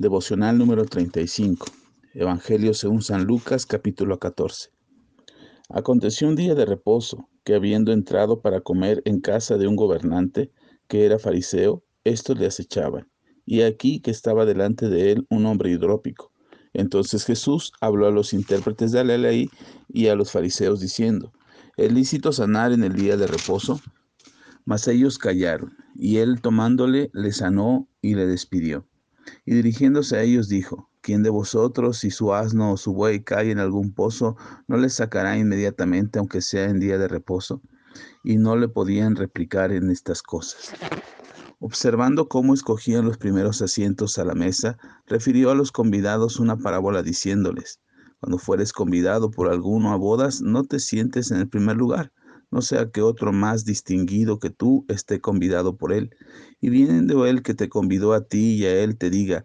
Devocional número 35. Evangelio según San Lucas capítulo 14. Aconteció un día de reposo, que habiendo entrado para comer en casa de un gobernante, que era fariseo, estos le acechaban. Y aquí que estaba delante de él un hombre hidrópico. Entonces Jesús habló a los intérpretes de la ley y a los fariseos diciendo, ¿es lícito sanar en el día de reposo? Mas ellos callaron, y él tomándole le sanó y le despidió. Y dirigiéndose a ellos dijo, ¿quién de vosotros, si su asno o su buey cae en algún pozo, no le sacará inmediatamente, aunque sea en día de reposo? Y no le podían replicar en estas cosas. Observando cómo escogían los primeros asientos a la mesa, refirió a los convidados una parábola diciéndoles, cuando fueres convidado por alguno a bodas, no te sientes en el primer lugar, no sea que otro más distinguido que tú esté convidado por él, y viendo él que te convidó a ti y a él te diga,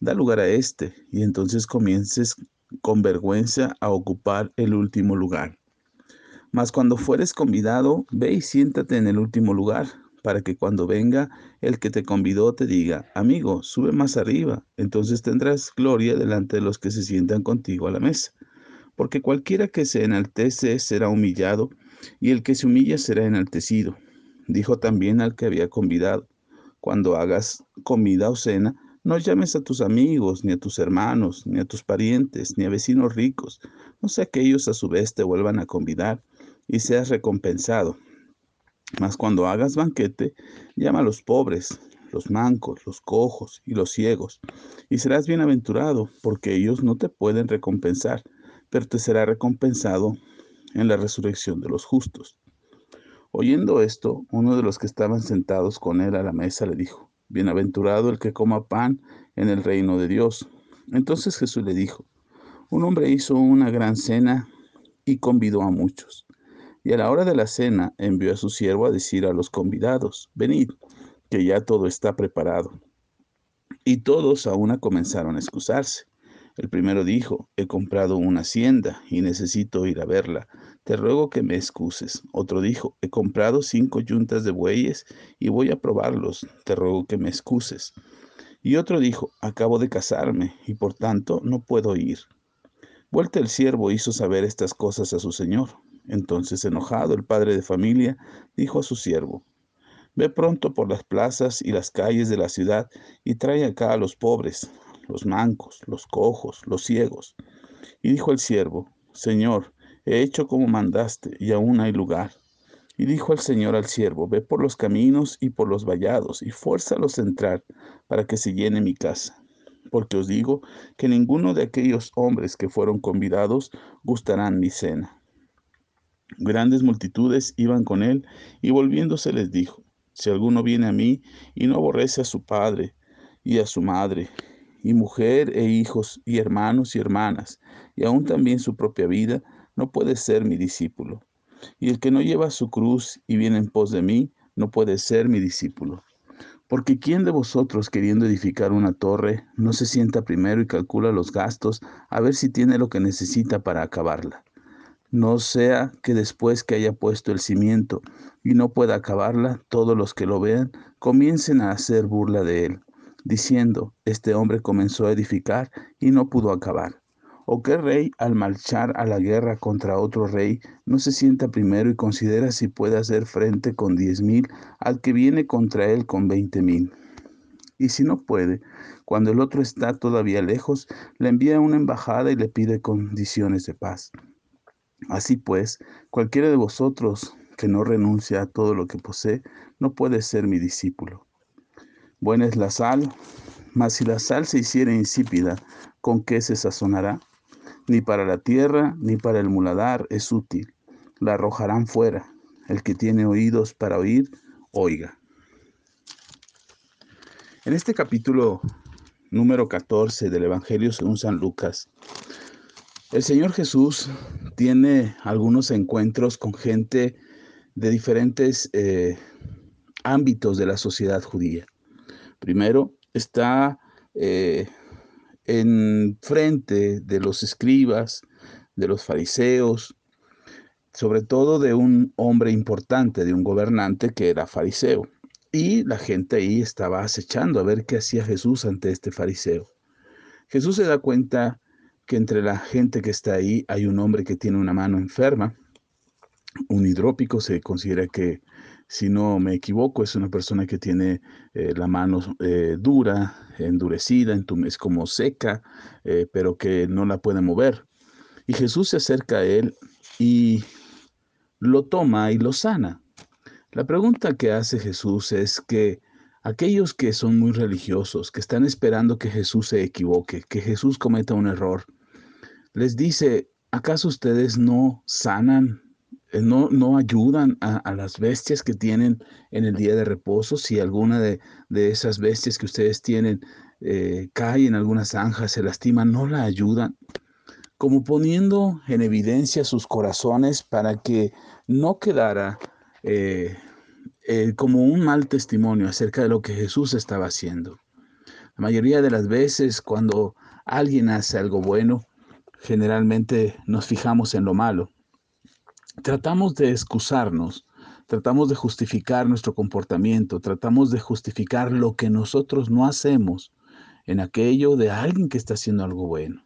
da lugar a este, y entonces comiences con vergüenza a ocupar el último lugar. Mas cuando fueres convidado, ve y siéntate en el último lugar, para que cuando venga el que te convidó te diga, amigo, sube más arriba, entonces tendrás gloria delante de los que se sientan contigo a la mesa. Porque cualquiera que se enaltece será humillado, y el que se humilla será enaltecido. Dijo también al que había convidado, cuando hagas comida o cena, no llames a tus amigos, ni a tus hermanos, ni a tus parientes, ni a vecinos ricos, no sea que ellos a su vez te vuelvan a convidar y seas recompensado. Mas cuando hagas banquete, llama a los pobres, los mancos, los cojos y los ciegos, y serás bienaventurado, porque ellos no te pueden recompensar, pero te será recompensado en la resurrección de los justos. Oyendo esto, uno de los que estaban sentados con él a la mesa le dijo, Bienaventurado el que coma pan en el reino de Dios. Entonces Jesús le dijo, Un hombre hizo una gran cena y convidó a muchos. Y a la hora de la cena envió a su siervo a decir a los convidados, Venid, que ya todo está preparado. Y todos a una comenzaron a excusarse. El primero dijo, he comprado una hacienda y necesito ir a verla. Te ruego que me excuses. Otro dijo, he comprado cinco yuntas de bueyes y voy a probarlos. Te ruego que me excuses. Y otro dijo, acabo de casarme y por tanto no puedo ir. Vuelta el siervo hizo saber estas cosas a su señor. Entonces, enojado, el padre de familia dijo a su siervo, Ve pronto por las plazas y las calles de la ciudad y trae acá a los pobres, los mancos, los cojos, los ciegos. Y dijo el siervo, Señor, he hecho como mandaste, y aún hay lugar. Y dijo el Señor al siervo, ve por los caminos y por los vallados, y fuérzalos a entrar, para que se llene mi casa. Porque os digo que ninguno de aquellos hombres que fueron convidados gustarán mi cena. Grandes multitudes iban con él, y volviéndose les dijo, si alguno viene a mí y no aborrece a su padre y a su madre y mujer e hijos y hermanos y hermanas, y aún también su propia vida, no puede ser mi discípulo. Y el que no lleva su cruz y viene en pos de mí, no puede ser mi discípulo. Porque ¿quién de vosotros queriendo edificar una torre no se sienta primero y calcula los gastos a ver si tiene lo que necesita para acabarla? No sea que después que haya puesto el cimiento y no pueda acabarla, todos los que lo vean comiencen a hacer burla de él diciendo, este hombre comenzó a edificar y no pudo acabar. ¿O qué rey al marchar a la guerra contra otro rey no se sienta primero y considera si puede hacer frente con diez mil al que viene contra él con veinte mil? Y si no puede, cuando el otro está todavía lejos, le envía una embajada y le pide condiciones de paz. Así pues, cualquiera de vosotros que no renuncia a todo lo que posee, no puede ser mi discípulo. Buena es la sal, mas si la sal se hiciera insípida, ¿con qué se sazonará? Ni para la tierra, ni para el muladar es útil. La arrojarán fuera. El que tiene oídos para oír, oiga. En este capítulo número 14 del Evangelio según San Lucas, el Señor Jesús tiene algunos encuentros con gente de diferentes eh, ámbitos de la sociedad judía. Primero, está eh, en frente de los escribas, de los fariseos, sobre todo de un hombre importante, de un gobernante que era fariseo. Y la gente ahí estaba acechando a ver qué hacía Jesús ante este fariseo. Jesús se da cuenta que entre la gente que está ahí hay un hombre que tiene una mano enferma, un hidrópico, se considera que, si no me equivoco, es una persona que tiene eh, la mano eh, dura, endurecida, es como seca, eh, pero que no la puede mover. Y Jesús se acerca a él y lo toma y lo sana. La pregunta que hace Jesús es que aquellos que son muy religiosos, que están esperando que Jesús se equivoque, que Jesús cometa un error, les dice, ¿acaso ustedes no sanan, no, no ayudan a, las bestias que tienen en el día de reposo? Si alguna de, esas bestias que ustedes tienen eh, cae en alguna zanja, se lastima, ¿no la ayudan? Como poniendo en evidencia sus corazones para que no quedara eh, eh, como un mal testimonio acerca de lo que Jesús estaba haciendo. La mayoría de las veces cuando alguien hace algo bueno, generalmente nos fijamos en lo malo. Tratamos de excusarnos, tratamos de justificar nuestro comportamiento, tratamos de justificar lo que nosotros no hacemos en aquello de alguien que está haciendo algo bueno.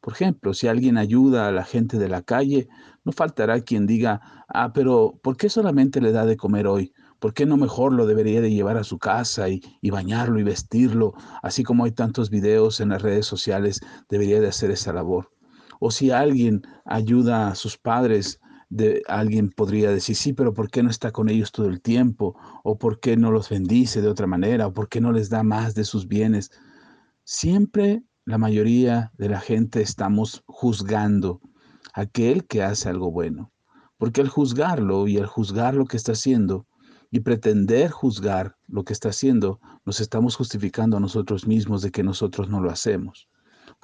Por ejemplo, si alguien ayuda a la gente de la calle, no faltará quien diga, ah, pero ¿por qué solamente le da de comer hoy? ¿Por qué no mejor lo debería de llevar a su casa y, bañarlo y vestirlo? Así como hay tantos videos en las redes sociales, debería de hacer esa labor. O si alguien ayuda a sus padres, de, alguien podría decir, sí, pero ¿por qué no está con ellos todo el tiempo? ¿O por qué no los bendice de otra manera? ¿O por qué no les da más de sus bienes? Siempre la mayoría de la gente estamos juzgando a aquel que hace algo bueno. Porque al juzgarlo y al juzgar lo que está haciendo y pretender juzgar lo que está haciendo, nos estamos justificando a nosotros mismos de que nosotros no lo hacemos.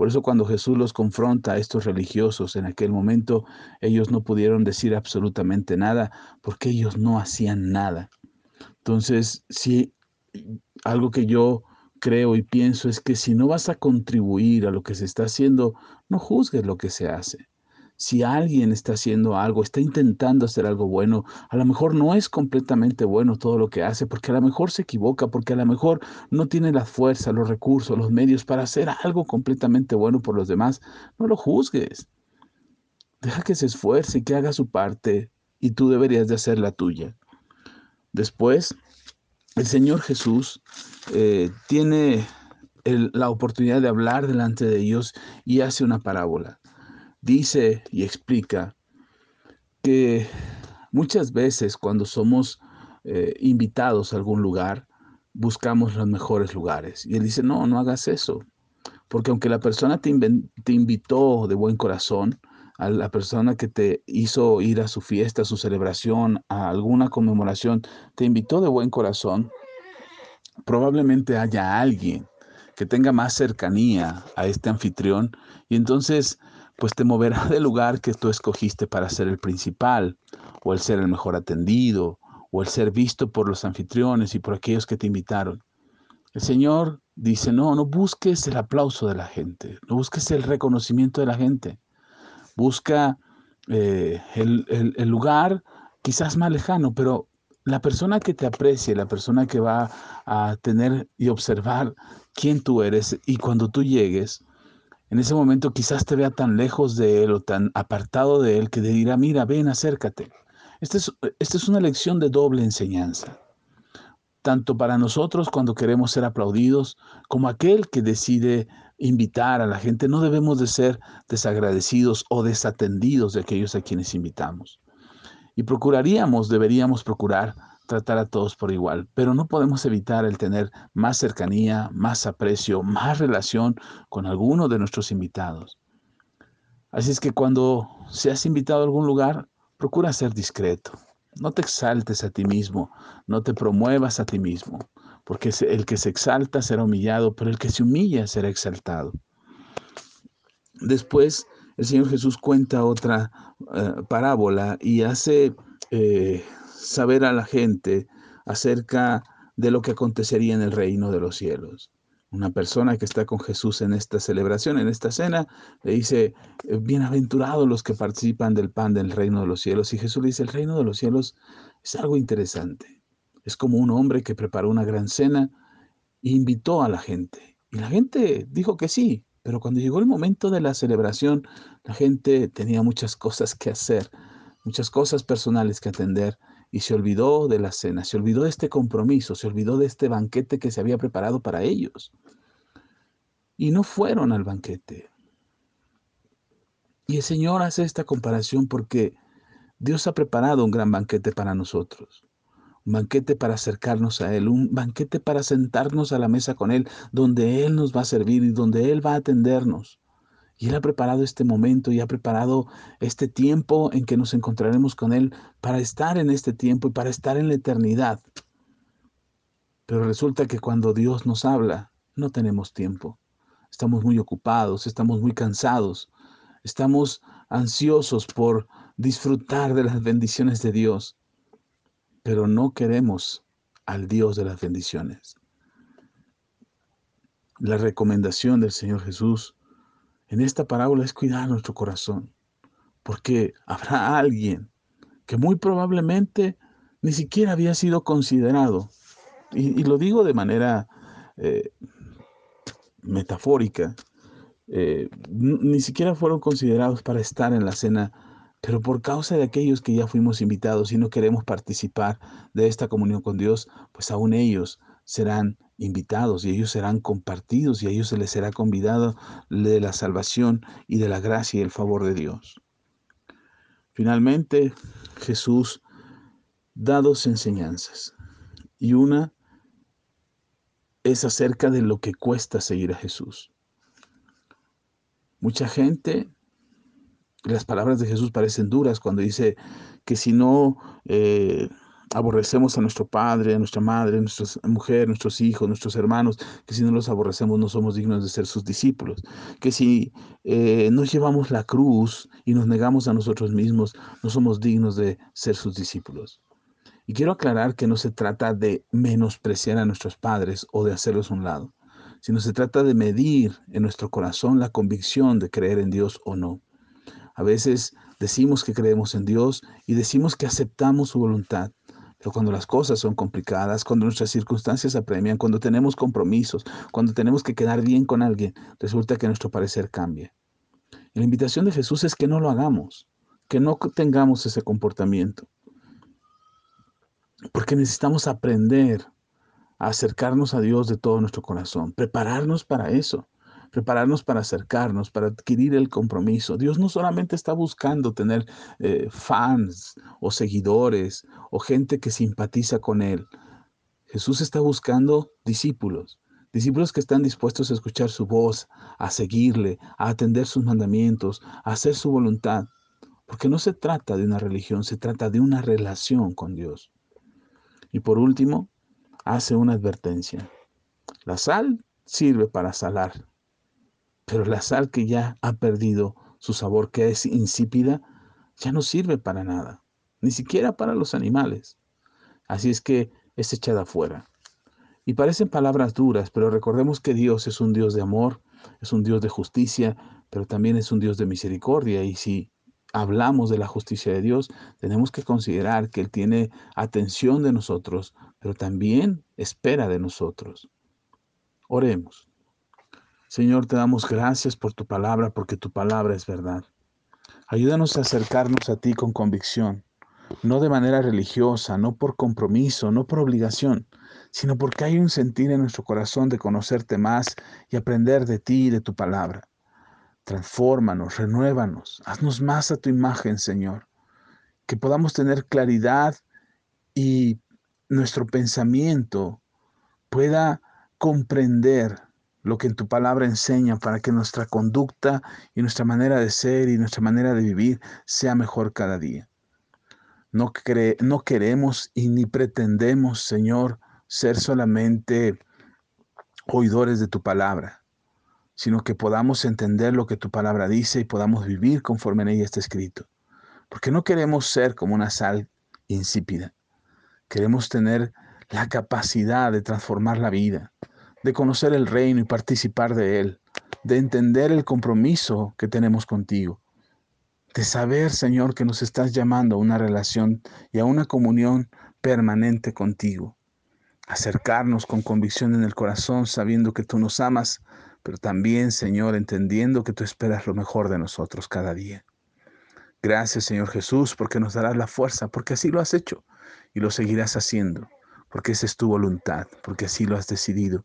Por eso cuando Jesús los confronta a estos religiosos en aquel momento, ellos no pudieron decir absolutamente nada porque ellos no hacían nada. Entonces, si algo que yo creo y pienso es que si no vas a contribuir a lo que se está haciendo, no juzgues lo que se hace. Si alguien está haciendo algo, está intentando hacer algo bueno, a lo mejor no es completamente bueno todo lo que hace, porque a lo mejor se equivoca, porque a lo mejor no tiene la fuerza, los recursos, los medios para hacer algo completamente bueno por los demás, no lo juzgues. Deja que se esfuerce, que haga su parte y tú deberías de hacer la tuya. Después, el Señor Jesús eh, tiene la oportunidad de hablar delante de ellos y hace una parábola. Dice y explica que muchas veces cuando somos eh, invitados a algún lugar, buscamos los mejores lugares. Y él dice, no, no hagas eso. Porque aunque la persona te, te invitó de buen corazón, a la persona que te hizo ir a su fiesta, a su celebración, a alguna conmemoración, te invitó de buen corazón, probablemente haya alguien que tenga más cercanía a este anfitrión y entonces pues te moverá del lugar que tú escogiste para ser el principal o el ser el mejor atendido o el ser visto por los anfitriones y por aquellos que te invitaron. El Señor dice, no, no busques el aplauso de la gente, no busques el reconocimiento de la gente. Busca eh, el, lugar quizás más lejano, pero la persona que te aprecie, la persona que va a tener y observar quién tú eres y cuando tú llegues, en ese momento quizás te vea tan lejos de él o tan apartado de él que te dirá, mira, ven, acércate. Esta es, esta es una lección de doble enseñanza tanto para nosotros cuando queremos ser aplaudidos, como aquel que decide invitar a la gente. No debemos de ser desagradecidos o desatendidos de aquellos a quienes invitamos. Y procuraríamos, deberíamos procurar tratar a todos por igual, pero no podemos evitar el tener más cercanía, más aprecio, más relación con alguno de nuestros invitados. Así es que cuando seas invitado a algún lugar, procura ser discreto, no te exaltes a ti mismo, no te promuevas a ti mismo, porque el que se exalta será humillado, pero el que se humilla será exaltado. Después, el Señor Jesús cuenta otra eh, parábola y hace eh, saber a la gente acerca de lo que acontecería en el reino de los cielos una persona que está con Jesús en esta celebración, en esta cena, le dice, eh, bienaventurados los que participan del pan del reino de los cielos. Y Jesús le dice, el reino de los cielos es algo interesante. Es como un hombre que preparó una gran cena e invitó a la gente. Y la gente dijo que sí, Pero cuando llegó el momento de la celebración, la gente tenía muchas cosas que hacer, muchas cosas personales que atender y se olvidó de la cena, se olvidó de este compromiso, se olvidó de este banquete que se había preparado para ellos. Y no fueron al banquete. Y el Señor hace esta comparación porque Dios ha preparado un gran banquete para nosotros. Un banquete para acercarnos a Él, un banquete para sentarnos a la mesa con Él, donde Él nos va a servir y donde Él va a atendernos. Y Él ha preparado este momento y ha preparado este tiempo en que nos encontraremos con Él para estar en este tiempo y para estar en la eternidad. Pero resulta que cuando Dios nos habla, no tenemos tiempo. Estamos muy ocupados, estamos muy cansados, estamos ansiosos por disfrutar de las bendiciones de Dios, pero no queremos al Dios de las bendiciones. La recomendación del Señor Jesús en esta parábola es cuidar nuestro corazón, porque habrá alguien que muy probablemente ni siquiera había sido considerado, y, lo digo de manera eh, metafórica, eh, ni siquiera fueron considerados para estar en la cena, pero por causa de aquellos que ya fuimos invitados y no queremos participar de esta comunión con Dios, pues aún ellos serán invitados y ellos serán compartidos y a ellos se les será convidado de la salvación y de la gracia y el favor de Dios. Finalmente, Jesús da dos enseñanzas y una es acerca de lo que cuesta seguir a Jesús. Mucha gente, las palabras de Jesús parecen duras cuando dice que si no eh, aborrecemos a nuestro padre, a nuestra madre, a nuestra mujer, nuestros hijos, nuestros hermanos, que si no los aborrecemos no somos dignos de ser sus discípulos, que si eh, no llevamos la cruz y nos negamos a nosotros mismos, no somos dignos de ser sus discípulos. Y quiero aclarar que no se trata de menospreciar a nuestros padres o de hacerlos a un lado, sino se trata de medir en nuestro corazón la convicción de creer en Dios o no. A veces decimos que creemos en Dios y decimos que aceptamos su voluntad, pero cuando las cosas son complicadas, cuando nuestras circunstancias apremian, cuando tenemos compromisos, cuando tenemos que quedar bien con alguien, resulta que nuestro parecer cambia. La invitación de Jesús es que no lo hagamos, que no tengamos ese comportamiento. Porque necesitamos aprender a acercarnos a Dios de todo nuestro corazón, prepararnos para eso prepararnos para acercarnos, para adquirir el compromiso. Dios no solamente está buscando tener eh, fans o seguidores o gente que simpatiza con Él. Jesús está buscando discípulos, discípulos que están dispuestos a escuchar su voz, a seguirle, a atender sus mandamientos, a hacer su voluntad. Porque no se trata de una religión, se trata de una relación con Dios. Y por último, hace una advertencia. La sal sirve para salar, pero la sal que ya ha perdido su sabor, que es insípida, ya no sirve para nada, ni siquiera para los animales. Así es que es echada afuera. Y parecen palabras duras, pero recordemos que Dios es un Dios de amor, es un Dios de justicia, pero también es un Dios de misericordia. Y si hablamos de la justicia de Dios, tenemos que considerar que Él tiene atención de nosotros, pero también espera de nosotros. Oremos. Señor, te damos gracias por tu palabra, porque tu palabra es verdad. Ayúdanos a acercarnos a ti con convicción, no de manera religiosa, no por compromiso, no por obligación, sino porque hay un sentir en nuestro corazón de conocerte más y aprender de ti y de tu palabra. Transfórmanos, renuévanos, haznos más a tu imagen, Señor, que podamos tener claridad y nuestro pensamiento pueda comprender lo que en tu palabra enseña para que nuestra conducta y nuestra manera de ser y nuestra manera de vivir sea mejor cada día. No, no queremos y ni pretendemos, Señor, ser solamente oidores de tu palabra, sino que podamos entender lo que tu palabra dice y podamos vivir conforme en ella está escrito. Porque no queremos ser como una sal insípida. Queremos tener la capacidad de transformar la vida, de conocer el reino y participar de él, de entender el compromiso que tenemos contigo, de saber, Señor, que nos estás llamando a una relación y a una comunión permanente contigo. Acercarnos con convicción en el corazón, sabiendo que tú nos amas pero también, Señor, entendiendo que tú esperas lo mejor de nosotros cada día. Gracias, Señor Jesús, porque nos darás la fuerza, porque así lo has hecho y lo seguirás haciendo, porque esa es tu voluntad, porque así lo has decidido.